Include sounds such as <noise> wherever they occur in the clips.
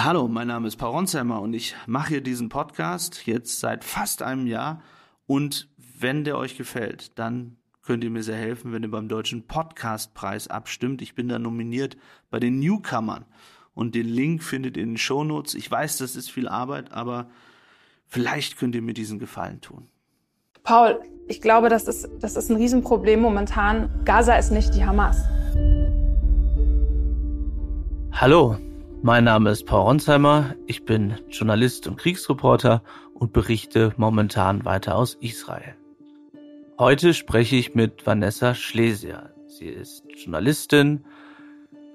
Hallo, mein Name ist Paul Ronsheimer und ich mache hier diesen Podcast jetzt seit fast einem Jahr. Und wenn der euch gefällt, dann könnt ihr mir sehr helfen, wenn ihr beim Deutschen Podcastpreis abstimmt. Ich bin da nominiert bei den Newcomern. Und den Link findet ihr in den Shownotes. Ich weiß, das ist viel Arbeit, aber vielleicht könnt ihr mir diesen Gefallen tun. Paul, ich glaube, das ist, das ist ein Riesenproblem momentan. Gaza ist nicht die Hamas. Hallo, mein Name ist Paul Ronsheimer, ich bin Journalist und Kriegsreporter und berichte momentan weiter aus Israel. Heute spreche ich mit Vanessa Schlesier. Sie ist Journalistin,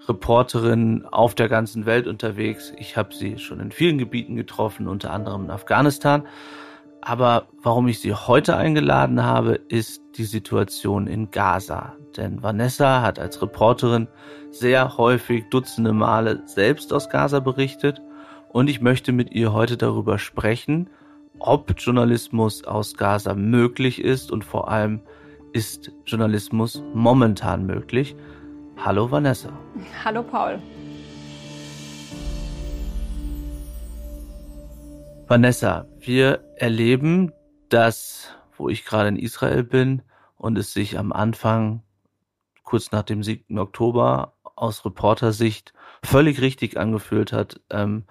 Reporterin auf der ganzen Welt unterwegs. Ich habe sie schon in vielen Gebieten getroffen, unter anderem in Afghanistan. Aber warum ich sie heute eingeladen habe, ist die Situation in Gaza. Denn Vanessa hat als Reporterin sehr häufig Dutzende Male selbst aus Gaza berichtet und ich möchte mit ihr heute darüber sprechen, ob Journalismus aus Gaza möglich ist und vor allem ist Journalismus momentan möglich. Hallo Vanessa. Hallo Paul. Vanessa, wir erleben, dass, wo ich gerade in Israel bin und es sich am Anfang, kurz nach dem 7. Oktober, aus Reportersicht völlig richtig angefühlt hat, ähm,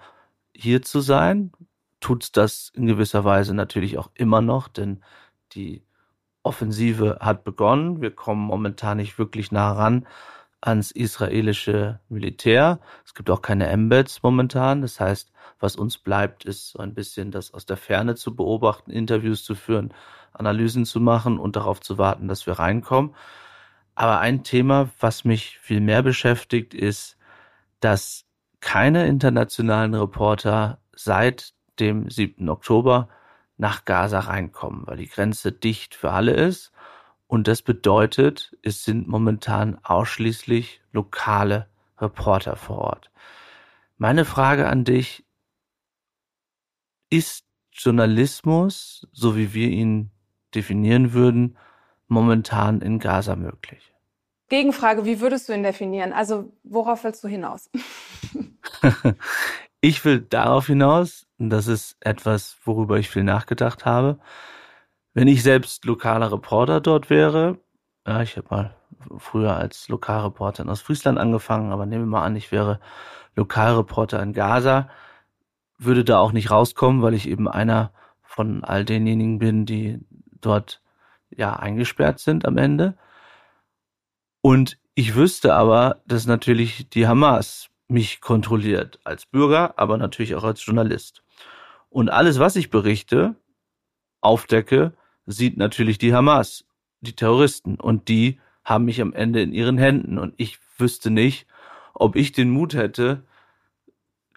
hier zu sein. Tut das in gewisser Weise natürlich auch immer noch, denn die Offensive hat begonnen. Wir kommen momentan nicht wirklich nah ran ans israelische Militär. Es gibt auch keine Embeds momentan. Das heißt, was uns bleibt, ist so ein bisschen das aus der Ferne zu beobachten, Interviews zu führen, Analysen zu machen und darauf zu warten, dass wir reinkommen. Aber ein Thema, was mich viel mehr beschäftigt, ist, dass keine internationalen Reporter seit dem 7. Oktober nach Gaza reinkommen, weil die Grenze dicht für alle ist und das bedeutet, es sind momentan ausschließlich lokale Reporter vor Ort. Meine Frage an dich, ist Journalismus, so wie wir ihn definieren würden, momentan in Gaza möglich? Gegenfrage, wie würdest du ihn definieren? Also worauf willst du hinaus? <laughs> ich will darauf hinaus, und das ist etwas, worüber ich viel nachgedacht habe, wenn ich selbst lokaler Reporter dort wäre, ja, ich habe mal früher als Lokalreporter in Ostfriesland angefangen, aber nehmen wir mal an, ich wäre Lokalreporter in Gaza, würde da auch nicht rauskommen, weil ich eben einer von all denjenigen bin, die dort ja eingesperrt sind am Ende. Und ich wüsste aber, dass natürlich die Hamas mich kontrolliert als Bürger, aber natürlich auch als Journalist. Und alles, was ich berichte, aufdecke, sieht natürlich die Hamas, die Terroristen. Und die haben mich am Ende in ihren Händen. Und ich wüsste nicht, ob ich den Mut hätte,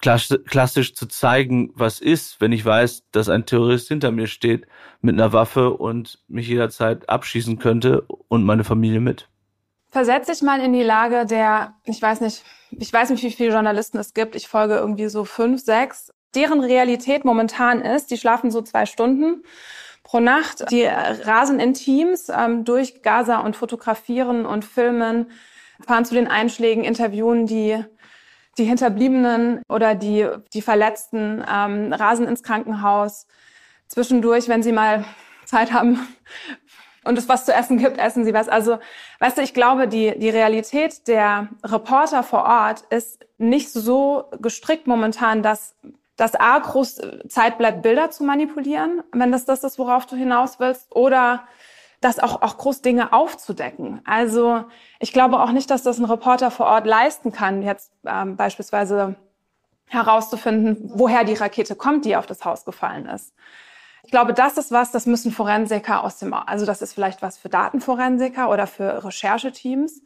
klassisch zu zeigen, was ist, wenn ich weiß, dass ein Terrorist hinter mir steht mit einer Waffe und mich jederzeit abschießen könnte und meine Familie mit. Versetz dich mal in die Lage der, ich weiß nicht, ich weiß nicht, wie viele Journalisten es gibt. Ich folge irgendwie so fünf, sechs. Deren Realität momentan ist, die schlafen so zwei Stunden pro Nacht. Die rasen in Teams ähm, durch Gaza und fotografieren und filmen, fahren zu den Einschlägen, interviewen die die Hinterbliebenen oder die, die Verletzten, ähm, rasen ins Krankenhaus. Zwischendurch, wenn sie mal Zeit haben <laughs> und es was zu essen gibt, essen sie was. Also, weißt du, ich glaube, die, die Realität der Reporter vor Ort ist nicht so gestrickt momentan, dass dass A, groß äh, Zeit bleibt, Bilder zu manipulieren, wenn das das ist, worauf du hinaus willst, oder das auch, auch groß Dinge aufzudecken. Also ich glaube auch nicht, dass das ein Reporter vor Ort leisten kann, jetzt ähm, beispielsweise herauszufinden, woher die Rakete kommt, die auf das Haus gefallen ist. Ich glaube, das ist was, das müssen Forensiker aus dem, also das ist vielleicht was für Datenforensiker oder für Rechercheteams.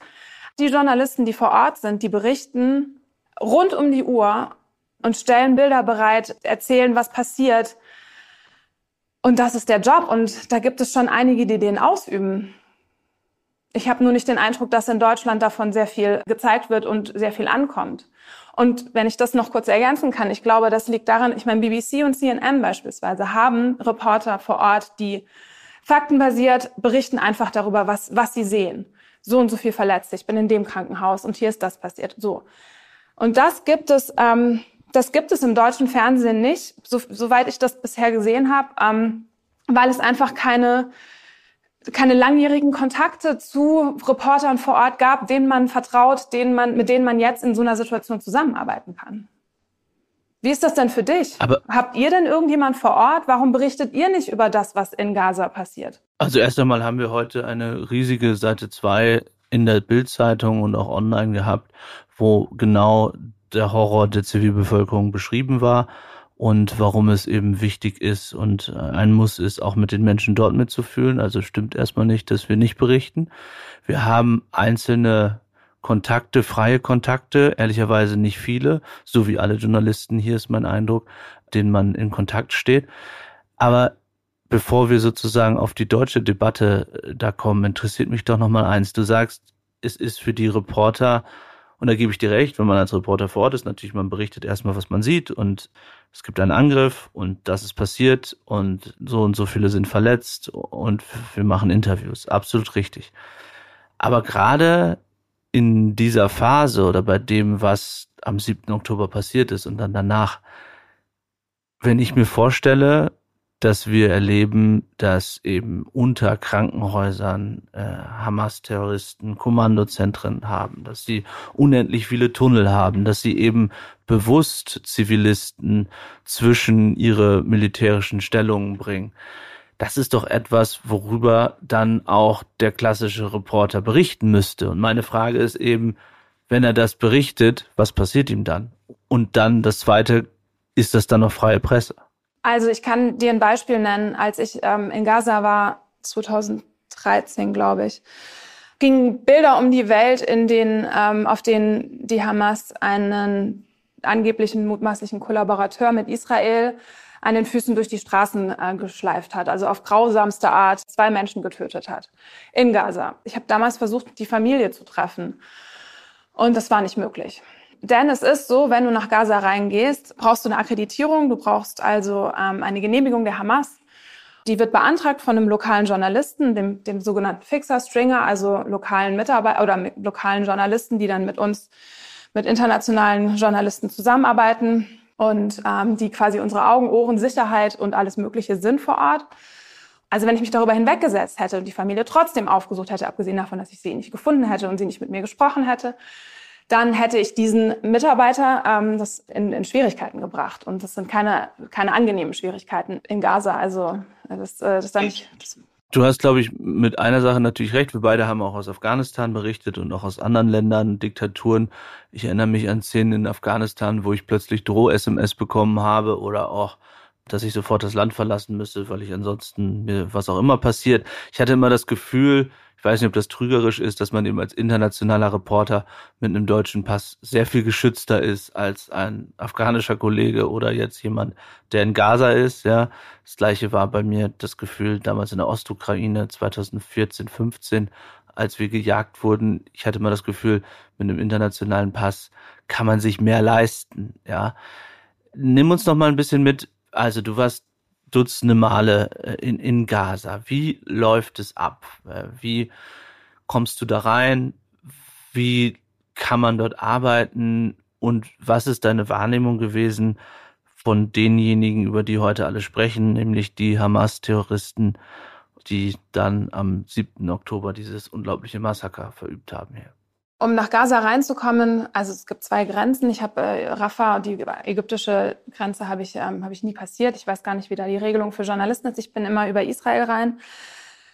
Die Journalisten, die vor Ort sind, die berichten rund um die Uhr und stellen Bilder bereit, erzählen, was passiert. Und das ist der Job und da gibt es schon einige, die den ausüben. Ich habe nur nicht den Eindruck, dass in Deutschland davon sehr viel gezeigt wird und sehr viel ankommt. Und wenn ich das noch kurz ergänzen kann, ich glaube, das liegt daran, ich meine, BBC und CNN beispielsweise haben Reporter vor Ort, die faktenbasiert berichten einfach darüber, was, was sie sehen. So und so viel verletzt, ich bin in dem Krankenhaus und hier ist das passiert. So. Und das gibt es ähm, Das gibt es im deutschen Fernsehen nicht, so, soweit ich das bisher gesehen habe, ähm, weil es einfach keine keine langjährigen Kontakte zu Reportern vor Ort gab, denen man vertraut, denen man, mit denen man jetzt in so einer Situation zusammenarbeiten kann. Wie ist das denn für dich? Aber Habt ihr denn irgendjemand vor Ort? Warum berichtet ihr nicht über das, was in Gaza passiert? Also erst einmal haben wir heute eine riesige Seite 2 in der Bildzeitung und auch online gehabt, wo genau der Horror der Zivilbevölkerung beschrieben war und warum es eben wichtig ist und ein Muss ist, auch mit den Menschen dort mitzufühlen. Also stimmt erstmal nicht, dass wir nicht berichten. Wir haben einzelne Kontakte, freie Kontakte, ehrlicherweise nicht viele, so wie alle Journalisten, hier ist mein Eindruck, denen man in Kontakt steht. Aber bevor wir sozusagen auf die deutsche Debatte äh, da kommen, interessiert mich doch nochmal eins. Du sagst, es ist für die Reporter, und da gebe ich dir recht, wenn man als Reporter vor Ort ist, natürlich, man berichtet erstmal, was man sieht und es gibt einen Angriff und das ist passiert und so und so viele sind verletzt und wir machen Interviews. Absolut richtig. Aber gerade in dieser Phase oder bei dem, was am 7. Oktober passiert ist und dann danach, wenn ich mir vorstelle, dass wir erleben, dass eben unter Krankenhäusern äh, Hamas-Terroristen Kommandozentren haben, dass sie unendlich viele Tunnel haben, dass sie eben bewusst Zivilisten zwischen ihre militärischen Stellungen bringen das ist doch etwas, worüber dann auch der klassische Reporter berichten müsste. Und meine Frage ist eben, wenn er das berichtet, was passiert ihm dann? Und dann das Zweite, ist das dann noch freie Presse? Also ich kann dir ein Beispiel nennen. Als ich ähm, in Gaza war, 2013, glaube ich, gingen Bilder um die Welt, in denen, ähm, auf denen die Hamas einen angeblichen mutmaßlichen Kollaborateur mit Israel an den Füßen durch die Straßen äh, geschleift hat, also auf grausamste Art zwei Menschen getötet hat in Gaza. Ich habe damals versucht, die Familie zu treffen und das war nicht möglich. Denn es ist so, wenn du nach Gaza reingehst, brauchst du eine Akkreditierung, du brauchst also ähm, eine Genehmigung der Hamas. Die wird beantragt von einem lokalen Journalisten, dem, dem sogenannten Fixer Stringer, also lokalen Mitarbeiter oder lokalen Journalisten, die dann mit uns, mit internationalen Journalisten zusammenarbeiten und ähm, die quasi unsere Augen, Ohren, Sicherheit und alles Mögliche sind vor Ort. Also wenn ich mich darüber hinweggesetzt hätte und die Familie trotzdem aufgesucht hätte, abgesehen davon, dass ich sie nicht gefunden hätte und sie nicht mit mir gesprochen hätte, dann hätte ich diesen Mitarbeiter ähm, das in, in Schwierigkeiten gebracht. Und das sind keine, keine angenehmen Schwierigkeiten in Gaza. Also das, äh, das ist dann nicht, das Du hast, glaube ich, mit einer Sache natürlich recht. Wir beide haben auch aus Afghanistan berichtet und auch aus anderen Ländern, Diktaturen. Ich erinnere mich an Szenen in Afghanistan, wo ich plötzlich Droh-SMS bekommen habe oder auch, dass ich sofort das Land verlassen müsste, weil ich ansonsten mir was auch immer passiert. Ich hatte immer das Gefühl, ich weiß nicht, ob das trügerisch ist, dass man eben als internationaler Reporter mit einem deutschen Pass sehr viel geschützter ist als ein afghanischer Kollege oder jetzt jemand, der in Gaza ist. Ja, das gleiche war bei mir das Gefühl damals in der Ostukraine 2014, 15, als wir gejagt wurden. Ich hatte immer das Gefühl, mit einem internationalen Pass kann man sich mehr leisten. Ja, nimm uns noch mal ein bisschen mit. Also du warst Dutzende Male äh, in, in Gaza. Wie läuft es ab? Äh, wie kommst du da rein? Wie kann man dort arbeiten? Und was ist deine Wahrnehmung gewesen von denjenigen, über die heute alle sprechen, nämlich die Hamas-Terroristen, die dann am 7. Oktober dieses unglaubliche Massaker verübt haben hier? Um nach Gaza reinzukommen, also es gibt zwei Grenzen. Ich habe äh, Rafah, die ägyptische Grenze habe ich, ähm, hab ich nie passiert. Ich weiß gar nicht, wie da die Regelung für Journalisten ist. Ich bin immer über Israel rein.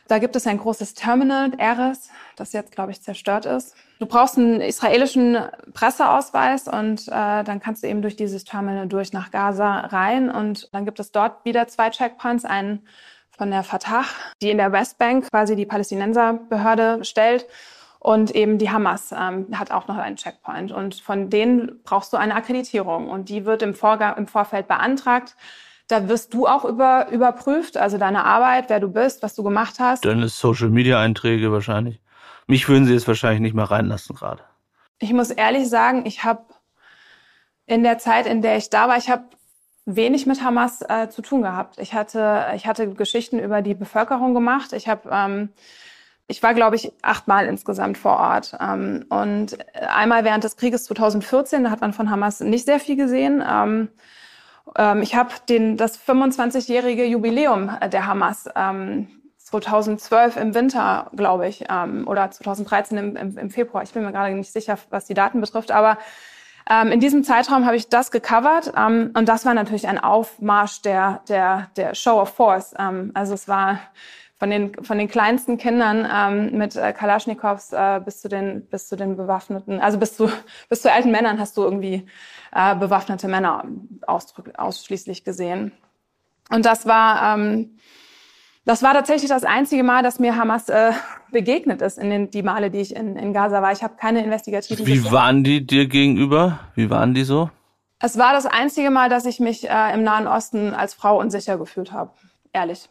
Da gibt es ein großes Terminal, Eres, das jetzt, glaube ich, zerstört ist. Du brauchst einen israelischen Presseausweis und äh, dann kannst du eben durch dieses Terminal durch nach Gaza rein. Und dann gibt es dort wieder zwei Checkpoints, einen von der Fatah, die in der Westbank quasi die Palästinenserbehörde stellt und eben die Hamas ähm, hat auch noch einen Checkpoint. Und von denen brauchst du eine Akkreditierung. Und die wird im, Vorgang, im Vorfeld beantragt. Da wirst du auch über, überprüft, also deine Arbeit, wer du bist, was du gemacht hast. Deine Social-Media-Einträge wahrscheinlich. Mich würden sie jetzt wahrscheinlich nicht mehr reinlassen gerade. Ich muss ehrlich sagen, ich habe in der Zeit, in der ich da war, ich habe wenig mit Hamas äh, zu tun gehabt. Ich hatte, ich hatte Geschichten über die Bevölkerung gemacht. Ich habe ähm, Ich war, glaube ich, achtmal insgesamt vor Ort. Ähm, und einmal während des Krieges 2014, da hat man von Hamas nicht sehr viel gesehen. Ähm, ähm, ich habe das 25-jährige Jubiläum der Hamas 2012 im Winter, glaube ich, oder 2013 im, im, im Februar. Ich bin mir gerade nicht sicher, was die Daten betrifft, aber in diesem Zeitraum habe ich das gecovert und das war natürlich ein Aufmarsch der, der, der Show of Force. Also es war von den, von den kleinsten Kindern ähm, mit äh, Kalaschnikows äh, bis, zu den, bis zu den bewaffneten, also bis zu, <laughs> bis zu alten Männern hast du irgendwie äh, bewaffnete Männer ausschließlich gesehen. Und das war, ähm, das war tatsächlich das einzige Mal, dass mir Hamas äh, <laughs> begegnet ist in den die Male, die ich in, in Gaza war. Ich habe keine investigativen. Wie Geschichten. waren die dir gegenüber? Wie waren die so? Es war das einzige Mal, dass ich mich äh, im Nahen Osten als Frau unsicher gefühlt habe. Ehrlich.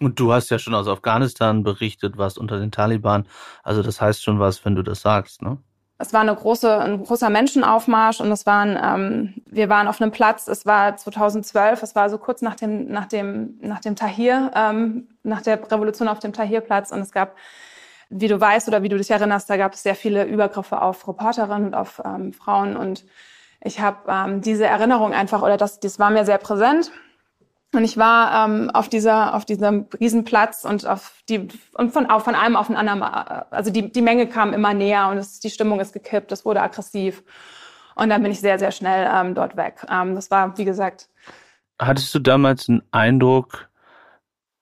Und du hast ja schon aus Afghanistan berichtet, was unter den Taliban. Also das heißt schon was, wenn du das sagst, ne? Es war eine große, ein großer Menschenaufmarsch und es waren, ähm, wir waren auf einem Platz. Es war 2012. Es war so kurz nach dem, nach dem, nach dem Tahir, ähm, nach der Revolution auf dem Tahrirplatz und es gab, wie du weißt oder wie du dich erinnerst, da gab es sehr viele Übergriffe auf Reporterinnen und auf ähm, Frauen und ich habe ähm, diese Erinnerung einfach oder das, das war mir sehr präsent und ich war ähm, auf dieser auf diesem Riesenplatz und auf die und von auf von einem auf den anderen, also die die Menge kam immer näher und es, die Stimmung ist gekippt, es wurde aggressiv und dann bin ich sehr sehr schnell ähm, dort weg. Ähm, das war wie gesagt. Hattest du damals einen Eindruck,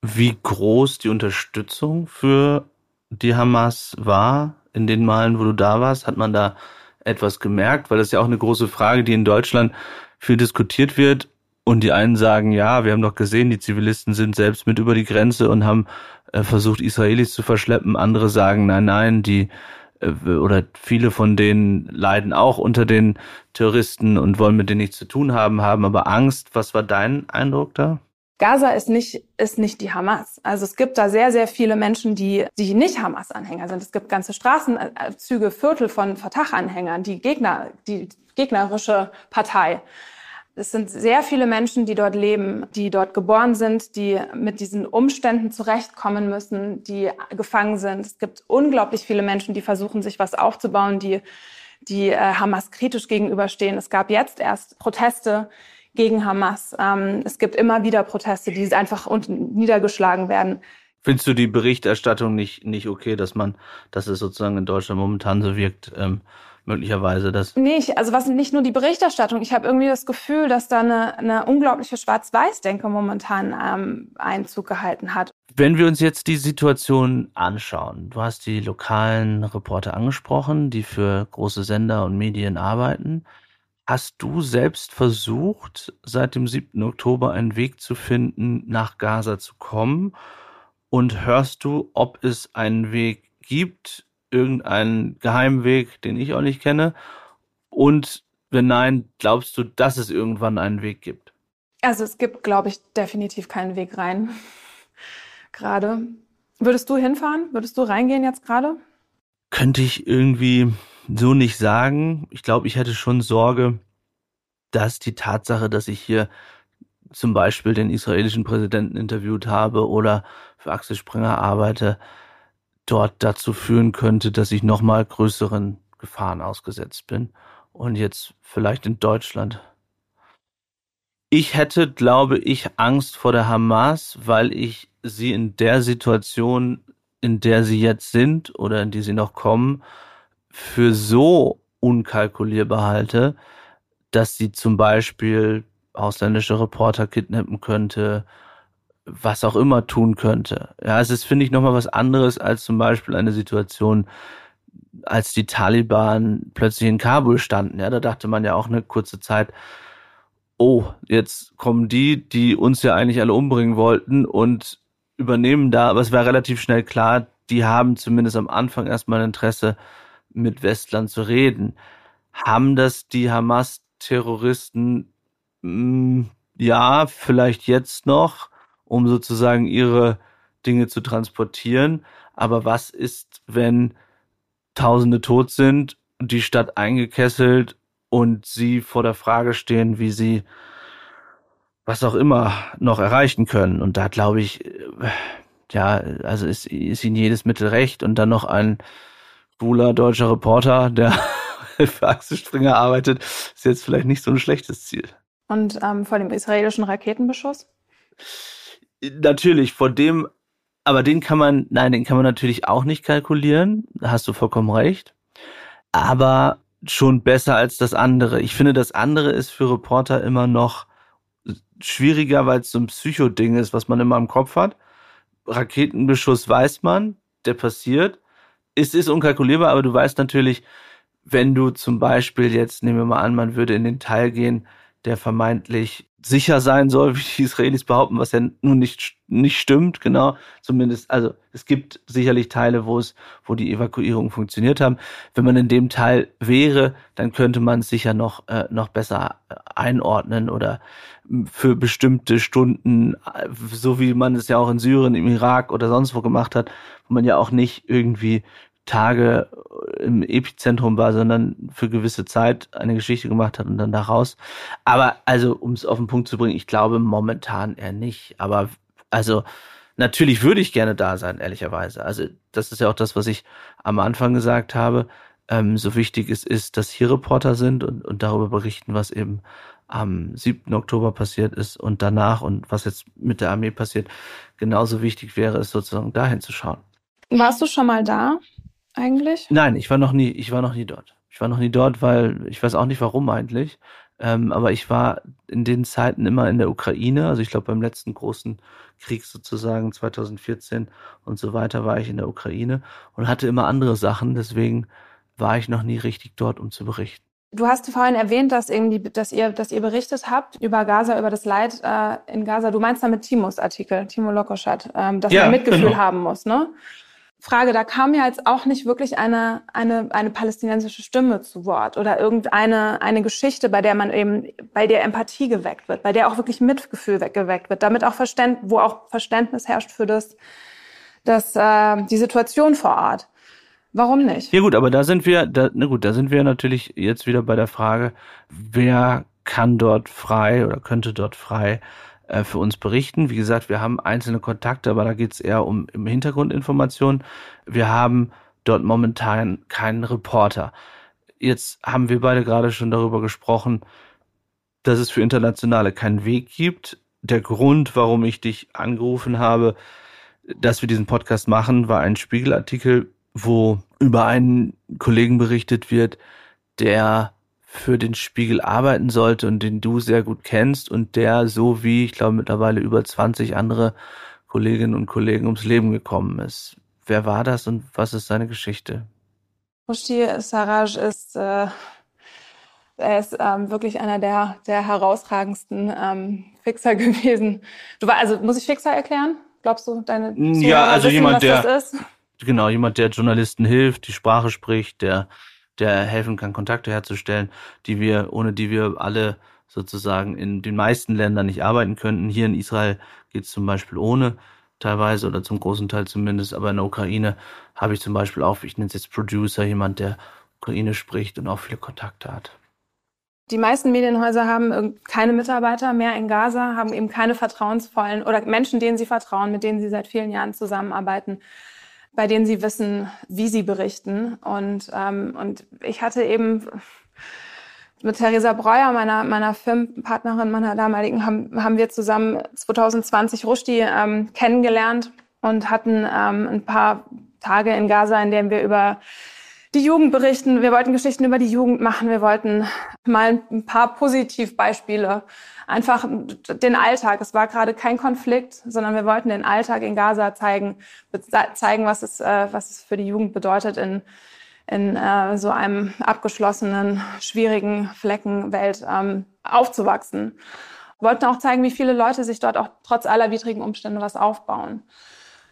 wie groß die Unterstützung für die Hamas war in den Malen, wo du da warst? Hat man da etwas gemerkt? Weil das ist ja auch eine große Frage, die in Deutschland viel diskutiert wird und die einen sagen, ja, wir haben doch gesehen, die Zivilisten sind selbst mit über die Grenze und haben äh, versucht, Israelis zu verschleppen. Andere sagen, nein, nein, die äh, oder viele von denen leiden auch unter den Terroristen und wollen mit denen nichts zu tun haben, haben aber Angst. Was war dein Eindruck da? Gaza ist nicht, ist nicht die Hamas. Also es gibt da sehr, sehr viele Menschen, die, die nicht Hamas-Anhänger sind. Es gibt ganze Straßenzüge, Viertel von Fatah-Anhängern, die Gegner, die gegnerische Partei. Es sind sehr viele Menschen, die dort leben, die dort geboren sind, die mit diesen Umständen zurechtkommen müssen, die gefangen sind. Es gibt unglaublich viele Menschen, die versuchen, sich was aufzubauen, die, die äh, Hamas kritisch gegenüberstehen. Es gab jetzt erst Proteste gegen Hamas. Ähm, es gibt immer wieder Proteste, die einfach unten niedergeschlagen werden. Findest du die Berichterstattung nicht, nicht okay, dass man, dass es sozusagen in Deutschland momentan so wirkt, ähm, möglicherweise das? Nicht, also was nicht nur die Berichterstattung. Ich habe irgendwie das Gefühl, dass da eine, eine unglaubliche Schwarz-Weiß-Denke momentan ähm, Einzug gehalten hat. Wenn wir uns jetzt die Situation anschauen, du hast die lokalen Reporter angesprochen, die für große Sender und Medien arbeiten. Hast du selbst versucht, seit dem 7. Oktober einen Weg zu finden, nach Gaza zu kommen? Und hörst du, ob es einen Weg gibt, irgendeinen Geheimweg, den ich auch nicht kenne? Und wenn nein, glaubst du, dass es irgendwann einen Weg gibt? Also es gibt, glaube ich, definitiv keinen Weg rein. <laughs> gerade. Würdest du hinfahren? Würdest du reingehen jetzt gerade? Könnte ich irgendwie so nicht sagen. Ich glaube, ich hätte schon Sorge, dass die Tatsache, dass ich hier zum Beispiel den israelischen Präsidenten interviewt habe oder für Axel Springer arbeite, dort dazu führen könnte, dass ich nochmal größeren Gefahren ausgesetzt bin. Und jetzt vielleicht in Deutschland. Ich hätte, glaube ich, Angst vor der Hamas, weil ich sie in der Situation, in der sie jetzt sind oder in die sie noch kommen, für so unkalkulierbar halte, dass sie zum Beispiel ausländische Reporter kidnappen könnte, was auch immer tun könnte. Ja, es ist, finde ich, nochmal was anderes als zum Beispiel eine Situation, als die Taliban plötzlich in Kabul standen. Ja, da dachte man ja auch eine kurze Zeit, oh, jetzt kommen die, die uns ja eigentlich alle umbringen wollten und übernehmen da, aber es war relativ schnell klar, die haben zumindest am Anfang erstmal Interesse, mit Westlern zu reden. Haben das die Hamas-Terroristen, hm, ja, vielleicht jetzt noch, um sozusagen ihre Dinge zu transportieren. Aber was ist, wenn Tausende tot sind, die Stadt eingekesselt und sie vor der Frage stehen, wie sie was auch immer noch erreichen können? Und da glaube ich, äh, ja, also ist, ist ihnen jedes Mittel recht und dann noch ein schwuler deutscher Reporter, der <laughs> für Axel Springer arbeitet, ist jetzt vielleicht nicht so ein schlechtes Ziel. Und ähm, vor dem israelischen Raketenbeschuss? Natürlich, vor dem, aber den kann man, nein, den kann man natürlich auch nicht kalkulieren. Da hast du vollkommen recht. Aber schon besser als das andere. Ich finde, das andere ist für Reporter immer noch schwieriger, weil es so ein Psychoding ist, was man immer im Kopf hat. Raketenbeschuss weiß man, der passiert. Es ist unkalkulierbar, aber du weißt natürlich, wenn du zum Beispiel jetzt, nehmen wir mal an, man würde in den Teil gehen, der vermeintlich sicher sein soll, <laughs> wie die Israelis behaupten, was ja nun nicht, nicht stimmt, genau. Zumindest, also es gibt sicherlich Teile, wo es, wo die Evakuierungen funktioniert haben. Wenn man in dem Teil wäre, dann könnte man es sicher noch, äh, noch besser äh, einordnen oder für bestimmte Stunden, äh, so wie man es ja auch in Syrien, im Irak oder sonst wo gemacht hat, wo man ja auch nicht irgendwie Tage im Epizentrum war, sondern für gewisse Zeit eine Geschichte gemacht hat und dann da raus. Aber also, um es auf den Punkt zu bringen, ich glaube momentan eher nicht. Aber also natürlich würde ich gerne da sein, ehrlicherweise. Also das ist ja auch das, was ich am Anfang gesagt habe. Ähm, so wichtig es ist, dass hier Reporter sind und, und darüber berichten, was eben am 7. Oktober passiert ist und danach und was jetzt mit der Armee passiert. Genauso wichtig wäre es sozusagen dahin zu schauen. Warst du schon mal da? Eigentlich? Nein, ich war noch nie, ich war noch nie dort. Ich war noch nie dort, weil ich weiß auch nicht warum eigentlich. Ähm, aber ich war in den Zeiten immer in der Ukraine. Also ich glaube beim letzten großen Krieg sozusagen 2014 und so weiter war ich in der Ukraine und hatte immer andere Sachen. Deswegen war ich noch nie richtig dort, um zu berichten. Du hast vorhin erwähnt, dass, irgendwie, dass, ihr, dass ihr berichtet habt über Gaza, über das Leid äh, in Gaza. Du meinst damit Timos Artikel, Timo Lokoschat, ähm, dass ja, man Mitgefühl genau. haben muss, ne? Frage, da kam ja jetzt auch nicht wirklich eine, eine, eine palästinensische Stimme zu Wort oder irgendeine eine Geschichte, bei der man eben, bei der Empathie geweckt wird, bei der auch wirklich Mitgefühl geweckt wird, damit auch Verständ, wo auch Verständnis herrscht für das, das, äh, die Situation vor Ort. Warum nicht? Ja gut, aber da sind wir, da, na gut, da sind wir natürlich jetzt wieder bei der Frage, wer kann dort frei oder könnte dort frei äh, für uns berichten. Wie gesagt, wir haben einzelne Kontakte, aber da geht es eher um im Hintergrundinformationen. Wir haben dort momentan keinen Reporter. Jetzt haben wir beide gerade schon darüber gesprochen, dass es für Internationale keinen Weg gibt. Der Grund, warum ich dich angerufen habe, dass wir diesen Podcast machen, war ein Spiegelartikel, wo über einen Kollegen berichtet wird, der für den Spiegel arbeiten sollte und den du sehr gut kennst und der so wie, ich glaube, mittlerweile über 20 andere Kolleginnen und Kollegen ums Leben gekommen ist. Wer war das und was ist seine Geschichte? Rushdie Saraj ist, äh, er ist ähm, wirklich einer der, der herausragendsten ähm, Fixer <laughs> gewesen. Du war, also muss ich Fixer erklären? Glaubst du, deine Zuhörer Ja, also wissen, jemand, der genau jemand, der Journalisten hilft, die Sprache spricht, der der helfen kann, Kontakte herzustellen, die wir, ohne die wir alle sozusagen in den meisten Ländern nicht arbeiten könnten. Hier in Israel geht es zum Beispiel ohne teilweise oder zum großen Teil zumindest, aber in der Ukraine habe ich zum Beispiel auch, ich nenne es jetzt Producer, jemand, der Ukraine spricht und auch viele Kontakte hat. Die meisten Medienhäuser haben keine Mitarbeiter mehr in Gaza, haben eben keine vertrauensvollen oder Menschen, denen sie vertrauen, mit denen sie seit vielen Jahren zusammenarbeiten bei denen sie wissen, wie sie berichten. Und, ähm, und ich hatte eben mit Theresa Breuer, meiner, meiner Filmpartnerin, meiner damaligen, haben, haben wir zusammen 2020 Rushdie ähm, kennengelernt und hatten ähm, ein paar Tage in Gaza, in denen wir über die Jugend berichten. Wir wollten Geschichten über die Jugend machen. Wir wollten mal ein paar Positivbeispiele einfach den Alltag. Es war gerade kein Konflikt, sondern wir wollten den Alltag in Gaza zeigen, zeigen, was es, äh, was es für die Jugend bedeutet in, in äh, so einem abgeschlossenen, schwierigen Fleckenwelt ähm, aufzuwachsen. Wir wollten auch zeigen, wie viele Leute sich dort auch trotz aller widrigen Umstände was aufbauen.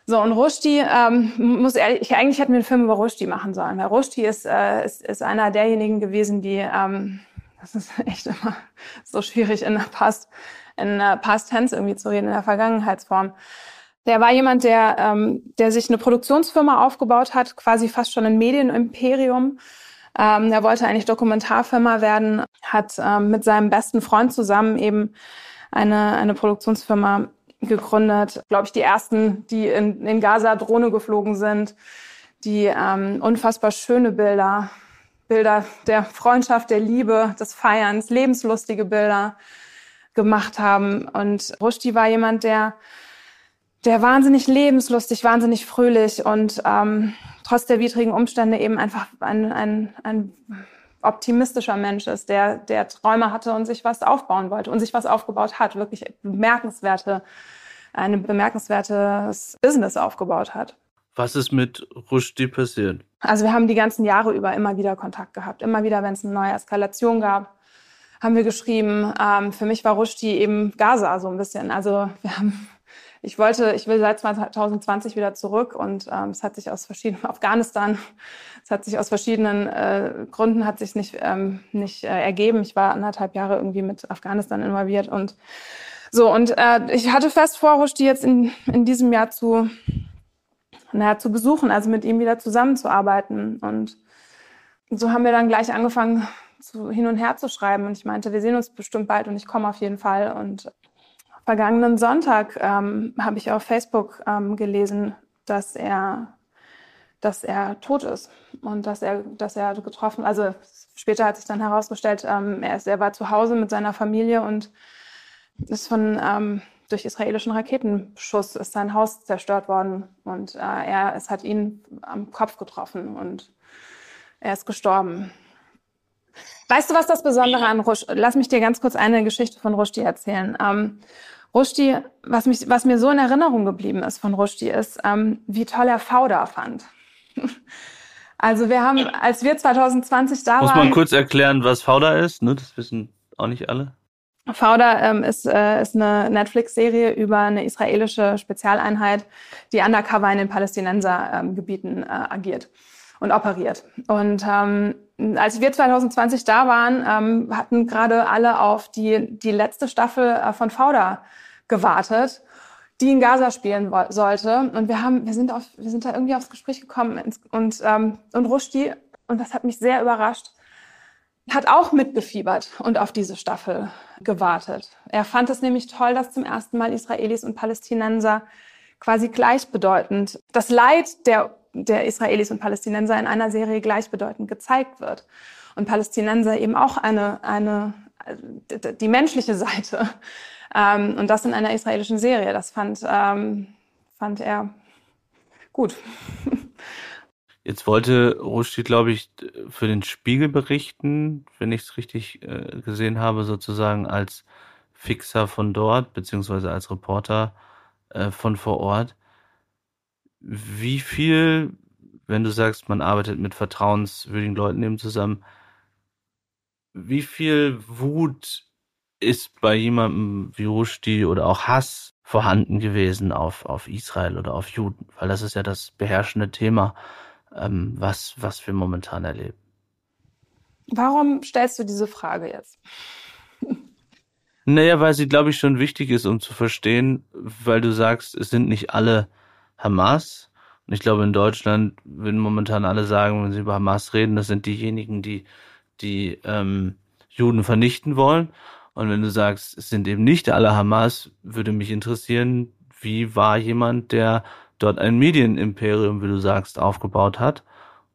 So, und Rushdie, ähm, muss ehrlich, ich, eigentlich hätten wir einen Film über Rushdie machen sollen, weil Rushdie ist, äh, ist, ist einer derjenigen gewesen, die, ähm, das ist <laughs> echt immer so schwierig in der Past, in der Past Tense irgendwie zu reden, in der Vergangenheitsform. Der war jemand, der, ähm, der sich eine Produktionsfirma aufgebaut hat, quasi fast schon ein Medienimperium. Ähm, der wollte eigentlich Dokumentarfilmer werden, hat ähm, mit seinem besten Freund zusammen eben eine, eine Produktionsfirma gegründet. Glaube ich, die ersten, die in, in Gaza Drohne geflogen sind, die ähm, unfassbar schöne Bilder, Bilder der Freundschaft, der Liebe, des Feierns, lebenslustige Bilder gemacht haben. Und Rushdie war jemand, der, der wahnsinnig lebenslustig, wahnsinnig fröhlich und ähm, trotz der widrigen Umstände eben einfach ein, ein, ein optimistischer Mensch ist, der, der Träume hatte und sich was aufbauen wollte und sich was aufgebaut hat, wirklich bemerkenswerte, ein bemerkenswertes Business aufgebaut hat. Was ist mit Rushdie passiert? Also wir haben die ganzen Jahre über immer wieder Kontakt gehabt. Immer wieder, wenn es eine neue Eskalation gab, haben wir geschrieben. Ähm, für mich war Rushdie eben Gaza so ein bisschen. Also wir haben ich wollte, ich will seit 2020 wieder zurück und ähm, es hat sich aus verschiedenen <laughs> Afghanistan, es hat sich aus verschiedenen äh, Gründen hat sich nicht ähm, nicht äh, ergeben. Ich war anderthalb Jahre irgendwie mit Afghanistan involviert und so und äh, ich hatte fest vor, Rushdie jetzt in in diesem Jahr zu naja, zu besuchen, also mit ihm wieder zusammenzuarbeiten und so haben wir dann gleich angefangen, zu, hin und her zu schreiben. Und ich meinte, wir sehen uns bestimmt bald und ich komme auf jeden Fall. Und vergangenen Sonntag ähm, habe ich auf Facebook ähm, gelesen, dass er, dass er tot ist und dass er, dass er getroffen, also später hat sich dann herausgestellt, ähm, er, ist, er war zu Hause mit seiner Familie und ist von ähm, durch israelischen Raketenschuss ist sein Haus zerstört worden und äh, er, es hat ihn am Kopf getroffen und er ist gestorben. Weißt du, was das Besondere an Rushdie? Lass mich dir ganz kurz eine Geschichte von Rushdie erzählen. Ähm, Rushdie, was, mich, was mir so in Erinnerung geblieben ist von Rushdie, ist, ähm, wie toll er Fauda fand. <laughs> also wir haben, als wir 2020 da Muss waren... Muss man kurz erklären, was Fauda ist? Ne? Das wissen auch nicht alle. Fauda ähm, ist, äh, ist eine Netflix-Serie über eine israelische Spezialeinheit, die undercover in den Palästinensergebieten ähm, äh, agiert und operiert. Und ähm, als wir 2020 da waren, ähm, hatten gerade alle auf die, die letzte Staffel äh, von Fauda gewartet, die in Gaza spielen sollte. Und wir haben, wir sind auf, wir sind da irgendwie aufs Gespräch gekommen und ähm, und Rushdie und das hat mich sehr überrascht, hat auch mitgefiebert und auf diese Staffel gewartet. Er fand es nämlich toll, dass zum ersten Mal Israelis und Palästinenser quasi gleichbedeutend das Leid der der Israelis und Palästinenser in einer Serie gleichbedeutend gezeigt wird. Und Palästinenser eben auch eine, eine, die menschliche Seite ähm, und das in einer israelischen Serie. Das fand, ähm, fand er gut. <laughs> Jetzt wollte Rushdie, glaube ich, für den Spiegel berichten, wenn ich es richtig äh, gesehen habe, sozusagen als Fixer von dort, beziehungsweise als Reporter äh, von vor Ort. Wie viel, wenn du sagst, man arbeitet mit vertrauenswürdigen Leuten eben zusammen, wie viel Wut ist bei jemandem wie Rushdie oder auch Hass vorhanden gewesen auf, auf Israel oder auf Juden? Weil das ist ja das beherrschende Thema, ähm, was, was wir momentan erleben. Warum stellst du diese Frage jetzt? Naja, weil sie, glaube ich, schon wichtig ist, um zu verstehen, weil du sagst, es sind nicht alle Hamas. Und ich glaube, in Deutschland würden momentan alle sagen, wenn sie über Hamas reden, das sind diejenigen, die die ähm, Juden vernichten wollen. Und wenn du sagst, es sind eben nicht alle Hamas, würde mich interessieren, wie war jemand, der dort ein Medienimperium, wie du sagst, aufgebaut hat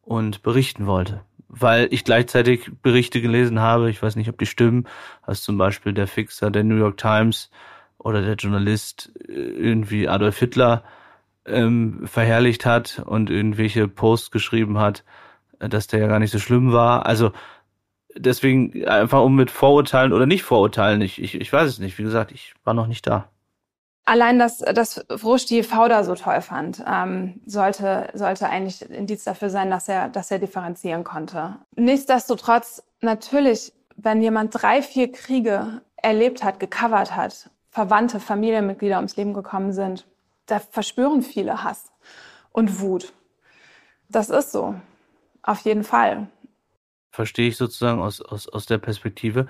und berichten wollte. Weil ich gleichzeitig Berichte gelesen habe, ich weiß nicht, ob die stimmen, als zum Beispiel der Fixer der New York Times oder der Journalist äh, irgendwie Adolf Hitler ähm, verherrlicht hat und irgendwelche Posts geschrieben hat, äh, dass der ja gar nicht so schlimm war. Also deswegen einfach um mit Vorurteilen oder nicht Vorurteilen, ich, ich, ich weiß es nicht. Wie gesagt, ich war noch nicht da. Allein, dass, dass Frusti Fauda so toll fand, ähm, sollte, sollte eigentlich Indiz dafür sein, dass er, dass er differenzieren konnte. Nichtsdestotrotz, natürlich, wenn jemand drei, vier Kriege erlebt hat, gecovert hat, Verwandte, Familienmitglieder ums Leben gekommen sind, da verspüren viele Hass und Wut. Das ist so. Auf jeden Fall. Verstehe ich sozusagen aus, aus, aus der Perspektive.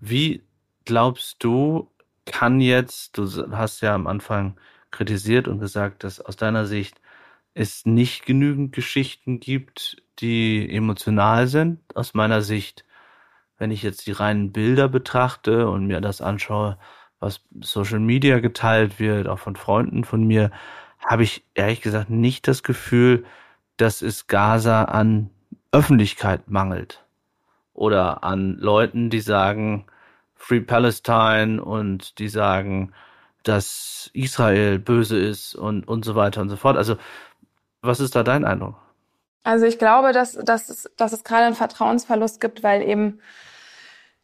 Wie glaubst du, kann jetzt, du hast ja am Anfang kritisiert und gesagt, dass aus deiner Sicht es nicht genügend Geschichten gibt, die emotional sind. Aus meiner Sicht, wenn ich jetzt die reinen Bilder betrachte und mir das anschaue, was Social Media geteilt wird, auch von Freunden von mir, habe ich ehrlich gesagt nicht das Gefühl, dass es Gaza an Öffentlichkeit mangelt. Oder an Leuten, die sagen Free Palestine und die sagen, dass Israel böse ist und, und so weiter und so fort. Also, was ist da dein Eindruck? Also ich glaube, dass, dass, es, dass es gerade einen Vertrauensverlust gibt, weil eben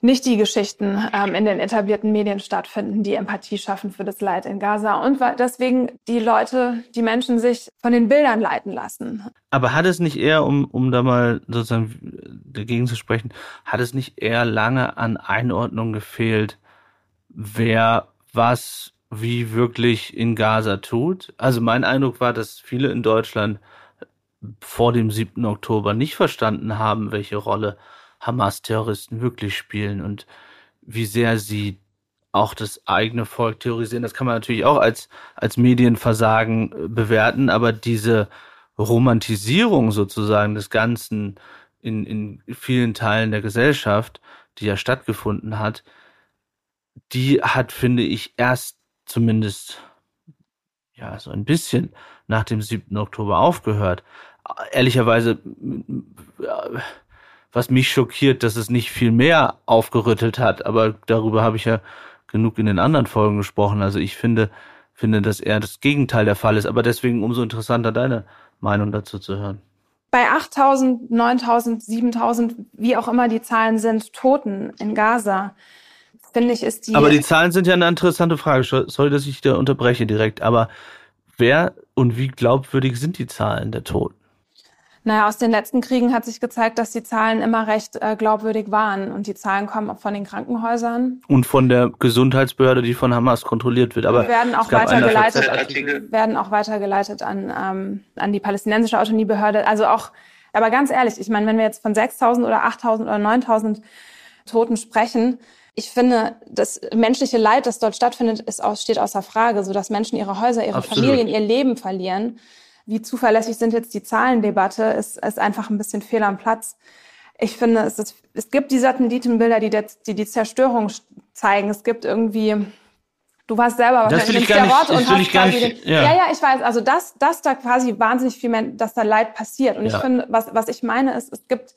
nicht die Geschichten ähm, in den etablierten Medien stattfinden, die Empathie schaffen für das Leid in Gaza und deswegen die Leute, die Menschen sich von den Bildern leiten lassen. Aber hat es nicht eher, um, um da mal sozusagen dagegen zu sprechen, hat es nicht eher lange an Einordnung gefehlt, wer was wie wirklich in Gaza tut? Also mein Eindruck war, dass viele in Deutschland vor dem 7. Oktober nicht verstanden haben, welche Rolle Hamas-Terroristen wirklich spielen und wie sehr sie auch das eigene Volk terrorisieren. Das kann man natürlich auch als, als Medienversagen äh, bewerten, aber diese Romantisierung sozusagen des Ganzen in, in vielen Teilen der Gesellschaft, die ja stattgefunden hat, die hat, finde ich, erst zumindest ja so ein bisschen nach dem 7. Oktober aufgehört. Ehrlicherweise was mich schockiert, dass es nicht viel mehr aufgerüttelt hat, aber darüber habe ich ja genug in den anderen Folgen gesprochen. Also ich finde, finde, dass eher das Gegenteil der Fall ist, aber deswegen umso interessanter deine Meinung dazu zu hören. Bei 8000, 9000, 7000, wie auch immer die Zahlen sind, Toten in Gaza, finde ich, ist die. Aber die Zahlen sind ja eine interessante Frage. Sorry, dass ich da unterbreche direkt, aber wer und wie glaubwürdig sind die Zahlen der Toten? Naja, aus den letzten Kriegen hat sich gezeigt, dass die Zahlen immer recht äh, glaubwürdig waren. Und die Zahlen kommen auch von den Krankenhäusern. Und von der Gesundheitsbehörde, die von Hamas kontrolliert wird. Aber werden auch weitergeleitet, werden auch weitergeleitet an, ähm, an die palästinensische Autonomiebehörde. Also auch, aber ganz ehrlich, ich meine, wenn wir jetzt von 6.000 oder 8.000 oder 9.000 Toten sprechen, ich finde, das menschliche Leid, das dort stattfindet, ist, steht außer Frage, so dass Menschen ihre Häuser, ihre Absolut. Familien, ihr Leben verlieren wie zuverlässig sind jetzt die Zahlendebatte, ist, ist einfach ein bisschen fehl am Platz. Ich finde, es, ist, es gibt die Satellitenbilder, die, die die Zerstörung zeigen. Es gibt irgendwie, du warst selber wahrscheinlich in Ort und hast quasi nicht, den, ja. ja. ja, ich weiß, also dass, dass da quasi wahnsinnig viel, mehr, dass da Leid passiert. Und ja. ich finde, was, was ich meine ist, es gibt,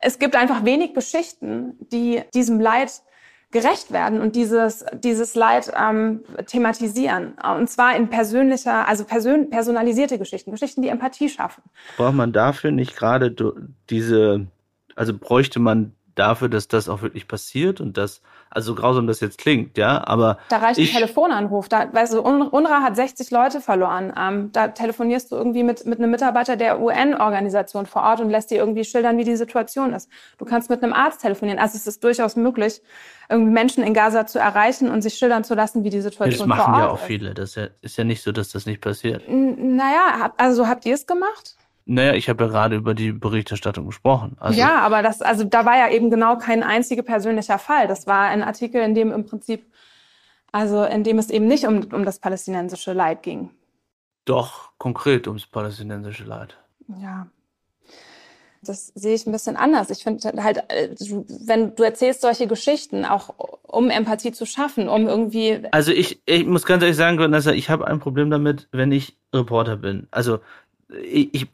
es gibt einfach wenig Geschichten, die diesem Leid gerecht werden und dieses, dieses Leid ähm, thematisieren. Und zwar in persönlicher, also persön personalisierte Geschichten, Geschichten, die Empathie schaffen. Braucht man dafür nicht gerade diese, also bräuchte man dafür, dass das auch wirklich passiert und dass, also so grausam das jetzt klingt, ja, aber. Da reicht ich, ein Telefonanruf. Da, weißt du, UNRWA hat 60 Leute verloren. Ähm, da telefonierst du irgendwie mit, mit einem Mitarbeiter der UN-Organisation vor Ort und lässt dir irgendwie schildern, wie die Situation ist. Du kannst mit einem Arzt telefonieren. Also es ist durchaus möglich, irgendwie Menschen in Gaza zu erreichen und sich schildern zu lassen, wie die Situation vor Ort ist. Das machen ja auch viele. Das ist ja, ist ja nicht so, dass das nicht passiert. N naja, also habt ihr es gemacht? Naja, ich habe ja gerade über die Berichterstattung gesprochen. Also ja, aber das, also da war ja eben genau kein einziger persönlicher Fall. Das war ein Artikel, in dem im Prinzip, also in dem es eben nicht um, um das palästinensische Leid ging. Doch, konkret ums palästinensische Leid. Ja. Das sehe ich ein bisschen anders. Ich finde halt, äh, wenn du erzählst solche Geschichten, auch um Empathie zu schaffen, um irgendwie. Also ich, ich muss ganz ehrlich sagen, Vanessa, ich habe ein Problem damit, wenn ich Reporter bin. Also ich,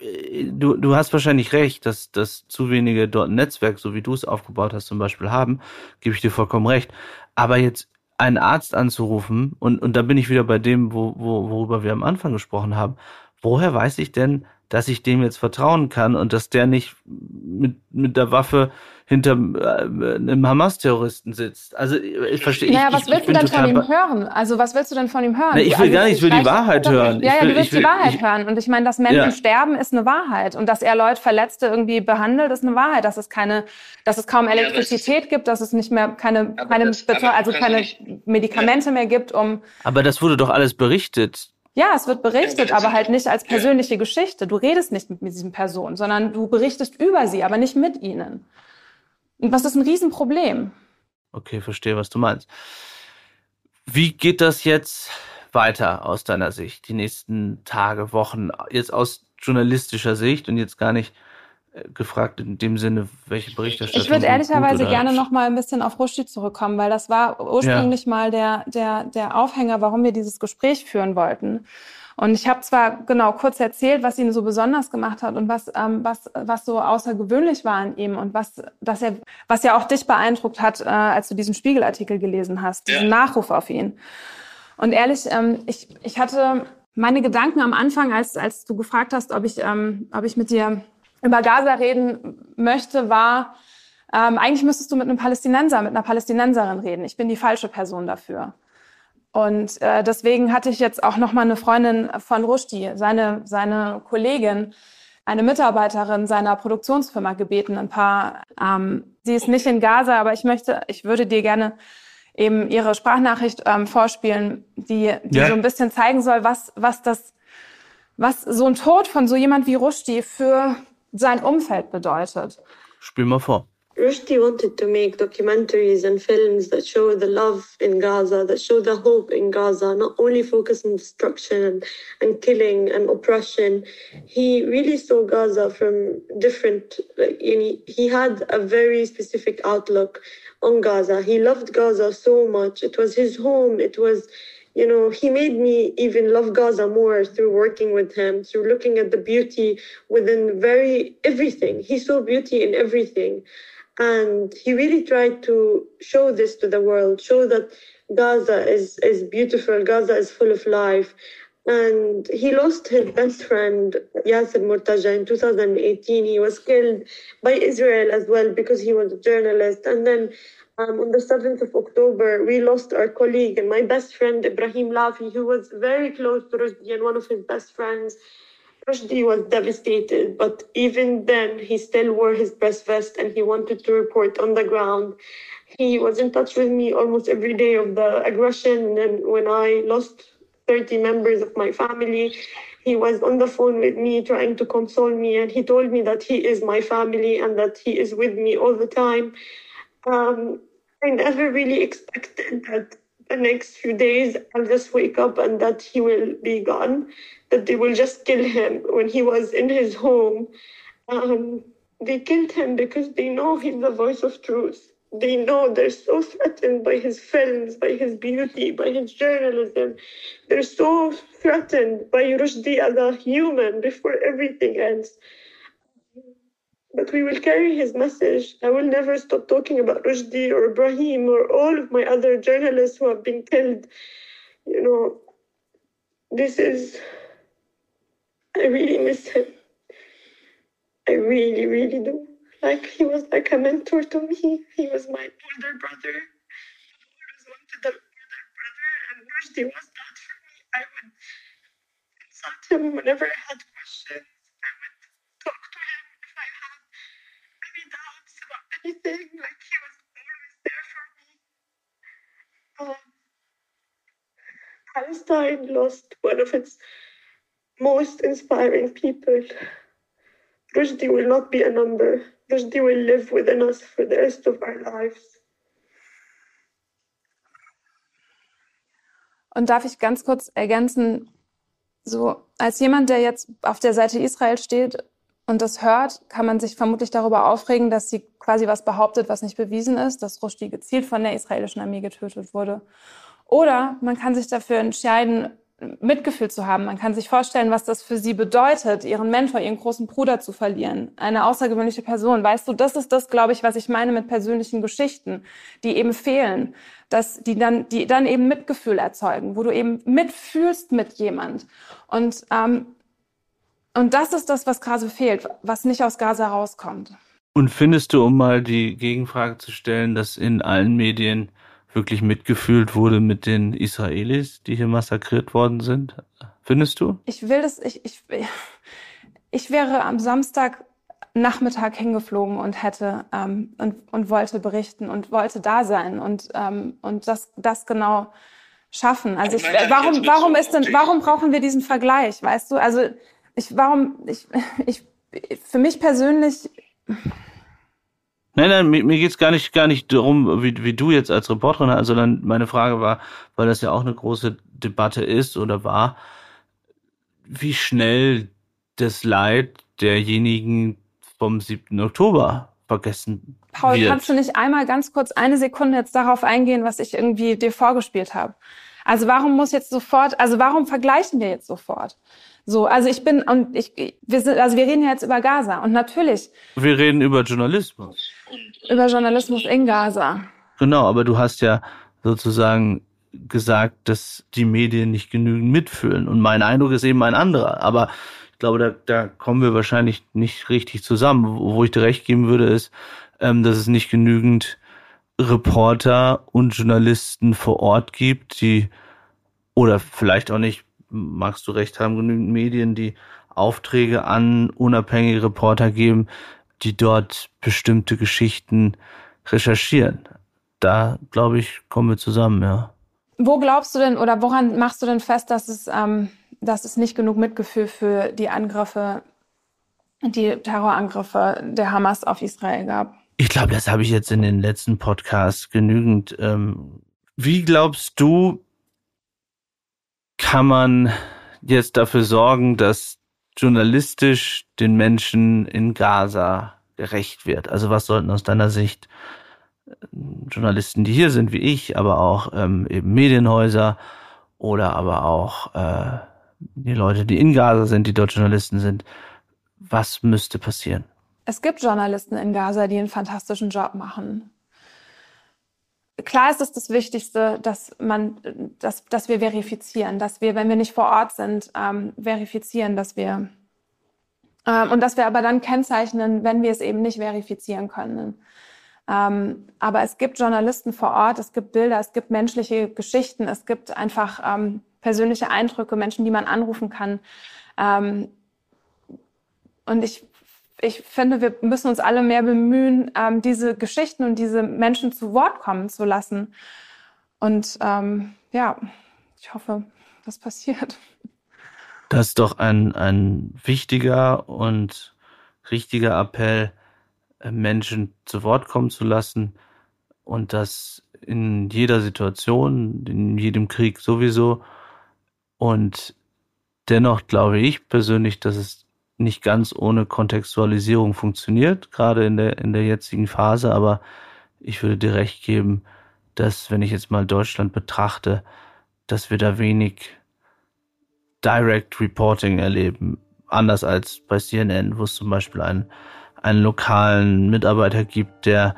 du, du hast wahrscheinlich recht, dass, dass zu wenige dort ein Netzwerk, so wie du es aufgebaut hast, zum Beispiel haben, gebe ich dir vollkommen recht. Aber jetzt einen Arzt anzurufen, und, und da bin ich wieder bei dem, wo, wo, worüber wir am Anfang gesprochen haben, woher weiß ich denn, dass ich dem jetzt vertrauen kann und dass der nicht mit, mit der Waffe hinter äh, einem Hamas-Terroristen sitzt. Also ich verstehe. Naja, ich, was willst ich, du denn von ihm hören? Also was willst du denn von ihm hören? Nee, ich will also, gar nicht, ich will die Wahrheit hören. Ja, ja, will, du willst will, die Wahrheit ich, hören. Und ich meine, dass Menschen ja. sterben, ist eine Wahrheit. Und dass er Leute Verletzte irgendwie behandelt, ist eine Wahrheit. Dass es keine, dass es kaum Elektrizität ja, gibt, dass es nicht mehr keine, keine, das, also keine Medikamente ja. mehr gibt, um. Aber das wurde doch alles berichtet Ja, es wird berichtet, aber halt nicht als persönliche Geschichte. Du redest nicht mit diesen Personen, sondern du berichtest über sie, aber nicht mit ihnen. Und was ist ein Riesenproblem? Okay, verstehe, was du meinst. Wie geht das jetzt weiter aus deiner Sicht, die nächsten Tage, Wochen, jetzt aus journalistischer Sicht und jetzt gar nicht äh, gefragt in dem Sinne, welche Berichterstattung. Ich würde ehrlicherweise gerne noch mal ein bisschen auf Rushdie zurückkommen, weil das war ursprünglich ja. mal der, der, der Aufhänger, warum wir dieses Gespräch führen wollten. Und ich habe zwar genau kurz erzählt, was ihn so besonders gemacht hat und was, ähm, was, was so außergewöhnlich war an ihm und was, dass er, was ja auch dich beeindruckt hat, äh, als du diesen Spiegelartikel gelesen hast, diesen ja. Nachruf auf ihn. Und ehrlich, ähm, ich, ich hatte meine Gedanken am Anfang, als, als du gefragt hast, ob ich, ähm, ob ich mit dir über Gaza reden möchte, war, ähm, eigentlich müsstest du mit einem Palästinenser, mit einer Palästinenserin reden. Ich bin die falsche Person dafür. Und äh, deswegen hatte ich jetzt auch noch mal eine Freundin von Rushdie, seine, seine Kollegin, eine Mitarbeiterin seiner Produktionsfirma gebeten, ein paar. Ähm, sie ist nicht in Gaza, aber ich möchte, ich würde dir gerne eben ihre Sprachnachricht ähm, vorspielen, die, die ja. so ein bisschen zeigen soll, was, was das, was so ein Tod von so jemand wie Rushdie für sein Umfeld bedeutet. Spiel mal vor. Rushdie wanted to make documentaries and films that show the love in Gaza, that show the hope in Gaza, not only focus on destruction and, and killing and oppression. He really saw Gaza from different, like, he he had a very specific outlook on Gaza. He loved Gaza so much. It was his home. It was you know, he made me even love Gaza more through working with him, through looking at the beauty within very everything. He saw beauty in everything. And he really tried to show this to the world, show that Gaza is, is beautiful, Gaza is full of life. And he lost his best friend, Yasser Murtaja, in 2018. He was killed by Israel as well because he was a journalist. And then um, on the 7th of October, we lost our colleague and my best friend, Ibrahim Lafi, who was very close to Rushdie and one of his best friends. Rushdie was devastated, but even then, he still wore his press vest and he wanted to report on the ground. He was in touch with me almost every day of the aggression. And when I lost 30 members of my family, he was on the phone with me trying to console me. And he told me that he is my family and that he is with me all the time. Um, I never really expected that the next few days I'll just wake up and that he will be gone, that they will just kill him when he was in his home. Um, they killed him because they know he's the voice of truth. They know they're so threatened by his films, by his beauty, by his journalism. They're so threatened by Rushdie as a human before everything else but we will carry his message. I will never stop talking about Rushdie or Ibrahim or all of my other journalists who have been killed. You know, this is, I really miss him. I really, really do. Like, he was like a mentor to me. He was my older brother. I always wanted an older brother, and Rushdie was that for me. I would insult him whenever I had questions. Anything. Like he was always there for me. Um, Palestine lost one of its most inspiring people. Rushdie will not be a number. Rushdie will live within us for the rest of our lives. Und darf ich ganz kurz ergänzen, so als jemand, der jetzt auf der Seite Israel steht und das hört, kann man sich vermutlich darüber aufregen, dass sie quasi was behauptet, was nicht bewiesen ist, dass Rushdie gezielt von der israelischen Armee getötet wurde. Oder man kann sich dafür entscheiden, Mitgefühl zu haben. Man kann sich vorstellen, was das für sie bedeutet, ihren Mentor, ihren großen Bruder zu verlieren. Eine außergewöhnliche Person. Weißt du, das ist das, glaube ich, was ich meine mit persönlichen Geschichten, die eben fehlen, dass die dann, die dann eben Mitgefühl erzeugen, wo du eben mitfühlst mit jemand. Und ähm, und das ist das, was gerade fehlt, was nicht aus Gaza rauskommt. Und findest du, um mal die Gegenfrage zu stellen, dass in allen Medien wirklich mitgefühlt wurde mit den Israelis, die hier massakriert worden sind? Findest du? Ich will das, ich, ich, ich wäre am Samstag Nachmittag hingeflogen und hätte ähm, und, und wollte berichten und wollte da sein und ähm, und das das genau schaffen. Also ich, warum, warum ist denn, warum brauchen wir diesen Vergleich, weißt du? Also ich, warum, ich, ich, für mich persönlich. Nein, nein, mir, mir geht's gar nicht, gar nicht darum, wie, wie du jetzt als Reporterin, sondern meine Frage war, weil das ja auch eine große Debatte ist oder war, wie schnell das Leid derjenigen vom 7. Oktober vergessen Paul, wird. kannst du nicht einmal ganz kurz eine Sekunde jetzt darauf eingehen, was ich irgendwie dir vorgespielt habe? Also warum muss jetzt sofort, also warum vergleichen wir jetzt sofort? So, also ich bin und ich, wir sind, also wir reden ja jetzt über Gaza und natürlich. Wir reden über Journalismus. Über Journalismus in Gaza. Genau, aber du hast ja sozusagen gesagt, dass die Medien nicht genügend mitfühlen und mein Eindruck ist eben ein anderer. Aber ich glaube, da, da kommen wir wahrscheinlich nicht richtig zusammen. Wo ich dir recht geben würde, ist, ähm, dass es nicht genügend Reporter und Journalisten vor Ort gibt, die oder vielleicht auch nicht, magst du recht haben, genügend Medien, die Aufträge an unabhängige Reporter geben, die dort bestimmte Geschichten recherchieren. Da, glaube ich, kommen wir zusammen, ja. Wo glaubst du denn oder woran machst du denn fest, dass es, ähm, dass es nicht genug Mitgefühl für die Angriffe, die Terrorangriffe der Hamas auf Israel gab? Ich glaube, das habe ich jetzt in den letzten Podcasts genügend. Ähm, wie glaubst du, kann man jetzt dafür sorgen, dass journalistisch den Menschen in Gaza gerecht wird? Also was sollten aus deiner Sicht äh, Journalisten, die hier sind, wie ich, aber auch ähm, eben Medienhäuser oder aber auch äh, die Leute, die in Gaza sind, die dort Journalisten sind, was müsste passieren? Es gibt Journalisten in Gaza, die einen fantastischen Job machen. Klar ist es das Wichtigste, dass man, dass, dass wir verifizieren, dass wir, wenn wir nicht vor Ort sind, ähm, verifizieren, dass wir ähm, und dass wir aber dann kennzeichnen, wenn wir es eben nicht verifizieren können. Ähm, aber es gibt Journalisten vor Ort, es gibt Bilder, es gibt menschliche Geschichten, es gibt einfach ähm, persönliche Eindrücke, Menschen, die man anrufen kann. Ähm, und ich ich finde, wir müssen uns alle mehr bemühen, ähm, diese Geschichten und diese Menschen zu Wort kommen zu lassen. Und ähm, ja, ich hoffe, das passiert. Das ist doch ein, ein wichtiger und richtiger Appell, äh, Menschen zu Wort kommen zu lassen und das in jeder Situation, in jedem Krieg sowieso. Und dennoch glaube ich persönlich, dass es nicht ganz ohne Kontextualisierung funktioniert, gerade in der, in der jetzigen Phase, aber ich würde dir recht geben, dass, wenn ich jetzt mal Deutschland betrachte, dass wir da wenig Direct Reporting erleben. Anders als bei CNN, wo es zum Beispiel einen, einen lokalen Mitarbeiter gibt, der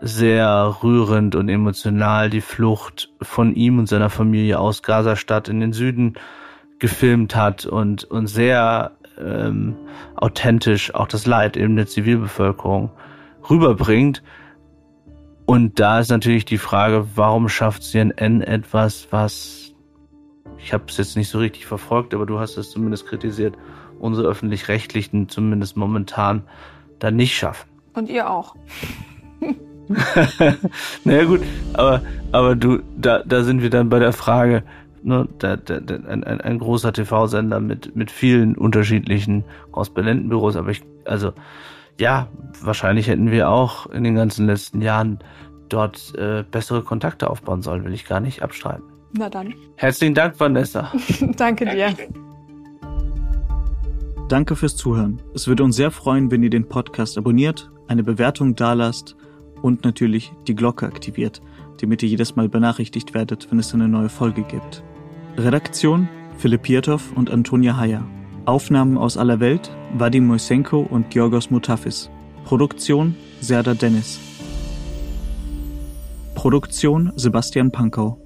sehr rührend und emotional die Flucht von ihm und seiner Familie aus Gazastadt in den Süden gefilmt hat und, und sehr ähm, authentisch auch das Leid eben der Zivilbevölkerung rüberbringt. Und da ist natürlich die Frage, warum schafft CNN etwas, was ich habe es jetzt nicht so richtig verfolgt, aber du hast es zumindest kritisiert, unsere öffentlich-rechtlichen zumindest momentan da nicht schaffen. Und ihr auch. <laughs> naja gut, aber, aber du, da, da sind wir dann bei der Frage, ne, der, der, der, ein, ein, ein großer TV-Sender mit, mit vielen unterschiedlichen Korrespondentenbüros, aber ich, also ja, wahrscheinlich hätten wir auch in den ganzen letzten Jahren dort äh, bessere Kontakte aufbauen sollen, will ich gar nicht abstreiten. Na dann. Herzlichen Dank, Vanessa. <laughs> Danke dir. Danke fürs Zuhören. Es würde uns sehr freuen, wenn ihr den Podcast abonniert, eine Bewertung dalasst und natürlich die Glocke aktiviert, damit ihr jedes Mal benachrichtigt werdet, wenn es eine neue Folge gibt. Redaktion Philipp Pietow und Antonia Heyer. Aufnahmen aus aller Welt Vadim Moisenko und Georgos Mutafis. Produktion Serda Dennis. Produktion Sebastian Pankow.